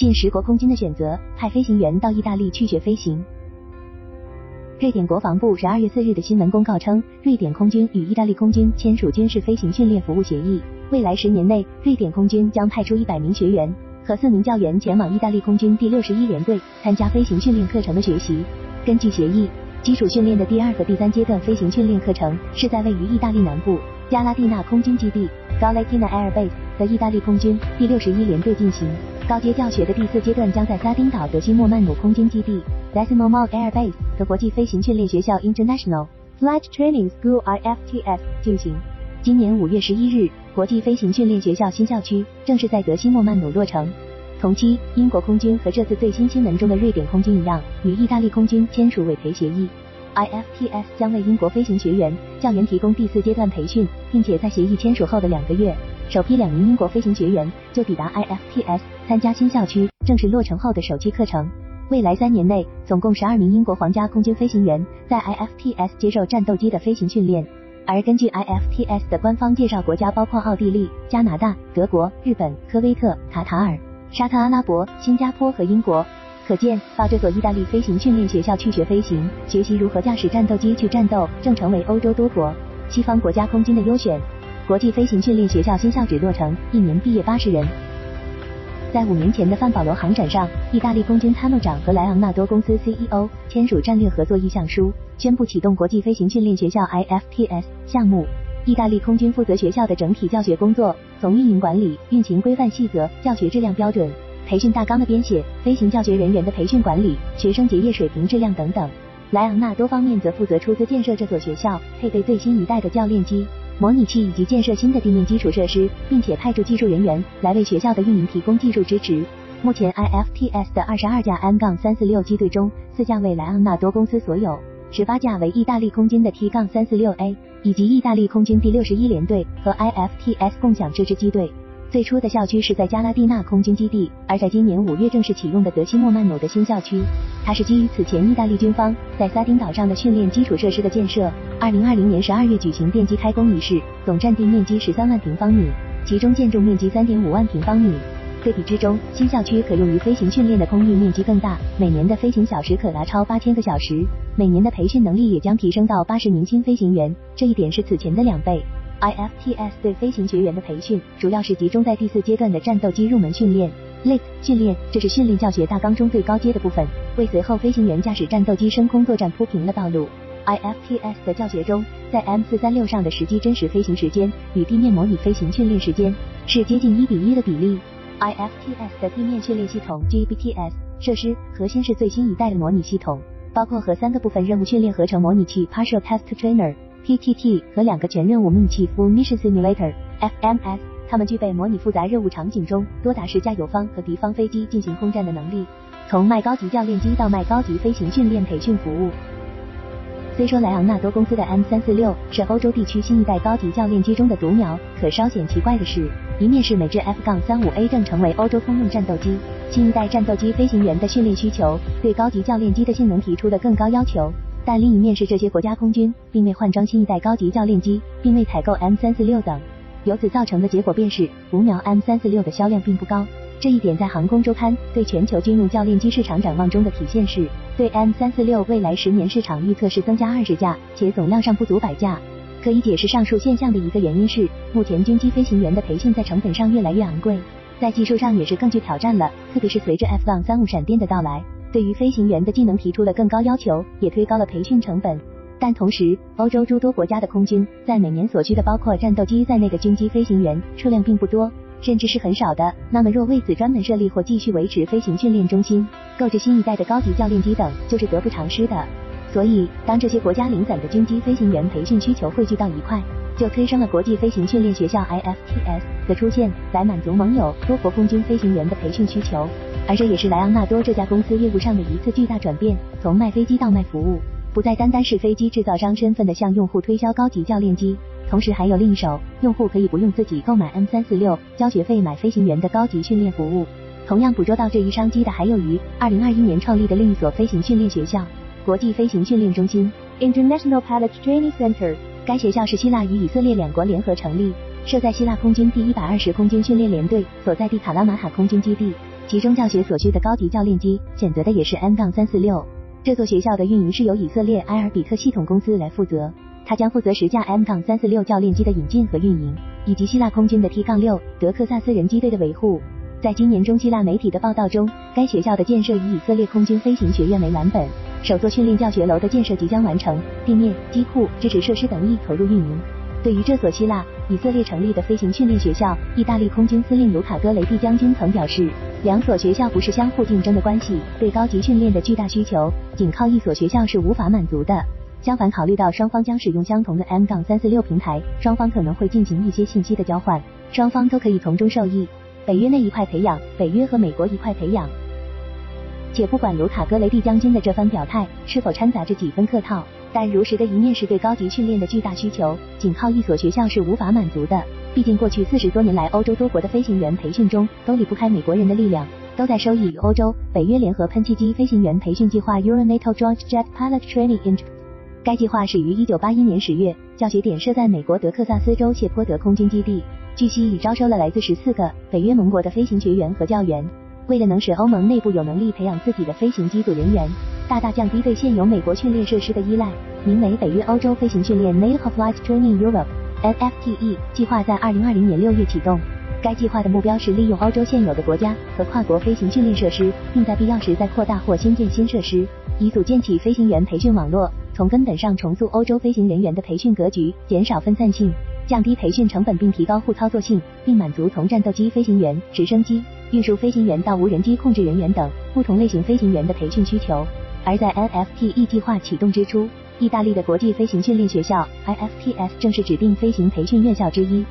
近十国空军的选择，派飞行员到意大利去学飞行。瑞典国防部十二月四日的新闻公告称，瑞典空军与意大利空军签署军事飞行训练服务协议，未来十年内，瑞典空军将派出一百名学员和四名教员前往意大利空军第六十一联队参加飞行训练课程的学习。根据协议，基础训练的第二和第三阶段飞行训练课程是在位于意大利南部加拉蒂纳空军基地 （Galatina Air Base） 的意大利空军第六十一联队进行。高阶教学的第四阶段将在撒丁岛德西莫曼努空军基地 （Decimo Mal Air Base） 和国际飞行训练学校 （International Flight Training School，IFTS） 进行。今年五月十一日，国际飞行训练学校新校区正式在德西莫曼努落成。同期，英国空军和这次最新新闻中的瑞典空军一样，与意大利空军签署委培协议。IFTS 将为英国飞行学员教员提供第四阶段培训，并且在协议签署后的两个月。首批两名英国飞行学员就抵达 IFTS 参加新校区正式落成后的首期课程。未来三年内，总共十二名英国皇家空军飞行员在 IFTS 接受战斗机的飞行训练。而根据 IFTS 的官方介绍，国家包括奥地利、加拿大、德国、日本、科威特、卡塔尔、沙特阿拉伯、新加坡和英国。可见，到这所意大利飞行训练学校去学飞行，学习如何驾驶战斗机去战斗，正成为欧洲多国西方国家空军的优选。国际飞行训练学校新校址落成，一年毕业八十人。在五年前的范保罗航展上，意大利空军参谋长和莱昂纳多公司 CEO 签署战略合作意向书，宣布启动国际飞行训练学校 IFTS 项目。意大利空军负责学校的整体教学工作，从运营管理、运行规范细则、教学质量标准、培训大纲的编写、飞行教学人员的培训管理、学生结业水平质量等等。莱昂纳多方面则负责出资建设这所学校，配备最新一代的教练机。模拟器以及建设新的地面基础设施，并且派驻技术人员来为学校的运营提供技术支持。目前，IFTS 的二十二架 M-346 机队中，四架为莱昂纳多公司所有，十八架为意大利空军的 T 杠 346A 以及意大利空军第六十一联队和 IFTS 共享这支机队。最初的校区是在加拉蒂纳空军基地，而在今年五月正式启用的德西莫曼努的新校区，它是基于此前意大利军方在撒丁岛上的训练基础设施的建设。二零二零年十二月举行奠基开工仪式，总占地面积十三万平方米，其中建筑面积三点五万平方米。对比之中，新校区可用于飞行训练的空域面积更大，每年的飞行小时可达超八千个小时，每年的培训能力也将提升到八十名新飞行员，这一点是此前的两倍。IFTS 对飞行学员的培训，主要是集中在第四阶段的战斗机入门训练 （LEAP） 训练，这是训练教学大纲中最高阶的部分，为随后飞行员驾驶战斗机升空作战铺平了道路。IFTS 的教学中，在 M436 上的实际真实飞行时间与地面模拟飞行训练时间是接近一比一的比例。IFTS 的地面训练系统 GBTS 设施核心是最新一代的模拟系统，包括和三个部分任务训练合成模拟器 （Partial Test Trainer）。PTT 和两个全任务模拟器 Full Mission Simulator FMS，它们具备模拟复杂任务场景中多达十架友方和敌方飞机进行空战的能力。从卖高级教练机到卖高级飞行训练培训服务。虽说莱昂纳多公司的 M346 是欧洲地区新一代高级教练机中的独苗，可稍显奇怪的是，一面是美制 F-35A 正成为欧洲通用战斗机，新一代战斗机飞行员的训练需求对高级教练机的性能提出了更高要求。但另一面是这些国家空军并未换装新一代高级教练机，并未采购 M 三四六等，由此造成的结果便是五秒 M 三四六的销量并不高。这一点在航空周刊对全球军用教练机市场展望中的体现是，对 M 三四六未来十年市场预测是增加二十架，且总量上不足百架。可以解释上述现象的一个原因是，目前军机飞行员的培训在成本上越来越昂贵，在技术上也是更具挑战了，特别是随着 F 杠三五闪电的到来。对于飞行员的技能提出了更高要求，也推高了培训成本。但同时，欧洲诸多国家的空军在每年所需的包括战斗机在内的军机飞行员数量并不多，甚至是很少的。那么，若为此专门设立或继续维持飞行训练中心，购置新一代的高级教练机等，就是得不偿失的。所以，当这些国家零散的军机飞行员培训需求汇聚到一块，就催生了国际飞行训练学校 IFTS 的出现，来满足盟友多国空军飞行员的培训需求。而这也是莱昂纳多这家公司业务上的一次巨大转变，从卖飞机到卖服务，不再单单是飞机制造商身份的向用户推销高级教练机，同时还有另一手，用户可以不用自己购买 M 三四六，交学费买飞行员的高级训练服务。同样捕捉到这一商机的，还有于二零二一年创立的另一所飞行训练学校——国际飞行训练中心 （International Pilot Training Center）。该学校是希腊与以色列两国联合成立，设在希腊空军第一百二十空军训练联队所在地卡拉马哈空军基地。其中教学所需的高级教练机选择的也是 M 杠三四六。这座学校的运营是由以色列埃尔比特系统公司来负责，它将负责十架 M 杠三四六教练机的引进和运营，以及希腊空军的 T 杠六德克萨斯人机队的维护。在今年中，希腊媒体的报道中，该学校的建设以以色列空军飞行学院为蓝本，首座训练教学楼的建设即将完成，地面、机库、支持设施等亦投入运营。对于这所希腊、以色列成立的飞行训练学校，意大利空军司令卢卡戈雷蒂将军曾表示，两所学校不是相互竞争的关系，对高级训练的巨大需求，仅靠一所学校是无法满足的。相反，考虑到双方将使用相同的 M 杠三四六平台，双方可能会进行一些信息的交换，双方都可以从中受益。北约内一块培养，北约和美国一块培养。且不管卢卡戈雷蒂将军的这番表态是否掺杂着几分客套。但如实的一面是对高级训练的巨大需求，仅靠一所学校是无法满足的。毕竟过去四十多年来，欧洲多国的飞行员培训中都离不开美国人的力量，都在收益于欧洲、北约联合喷气机飞行员培训计划 （Euronato Joint Jet Pilot Training）。该计划始于一九八一年十月，教学点设在美国德克萨斯州谢泼德空军基地。据悉已招收了来自十四个北约盟国的飞行学员和教员。为了能使欧盟内部有能力培养自己的飞行机组人员。大大降低对现有美国训练设施的依赖。名为北约欧洲飞行训练 （NATO Flight Training Europe，NFTE） 计划在二零二零年六月启动。该计划的目标是利用欧洲现有的国家和跨国飞行训练设施，并在必要时再扩大或新建新设施，以组建起飞行员培训网络，从根本上重塑欧洲飞行人员的培训格局，减少分散性，降低培训成本，并提高互操作性，并满足从战斗机飞行员、直升机、运输飞行员到无人机控制人员等不同类型飞行员的培训需求。而在 NFTE 计划启动之初，意大利的国际飞行训练学校 IFTS 正是指定飞行培训院校之一。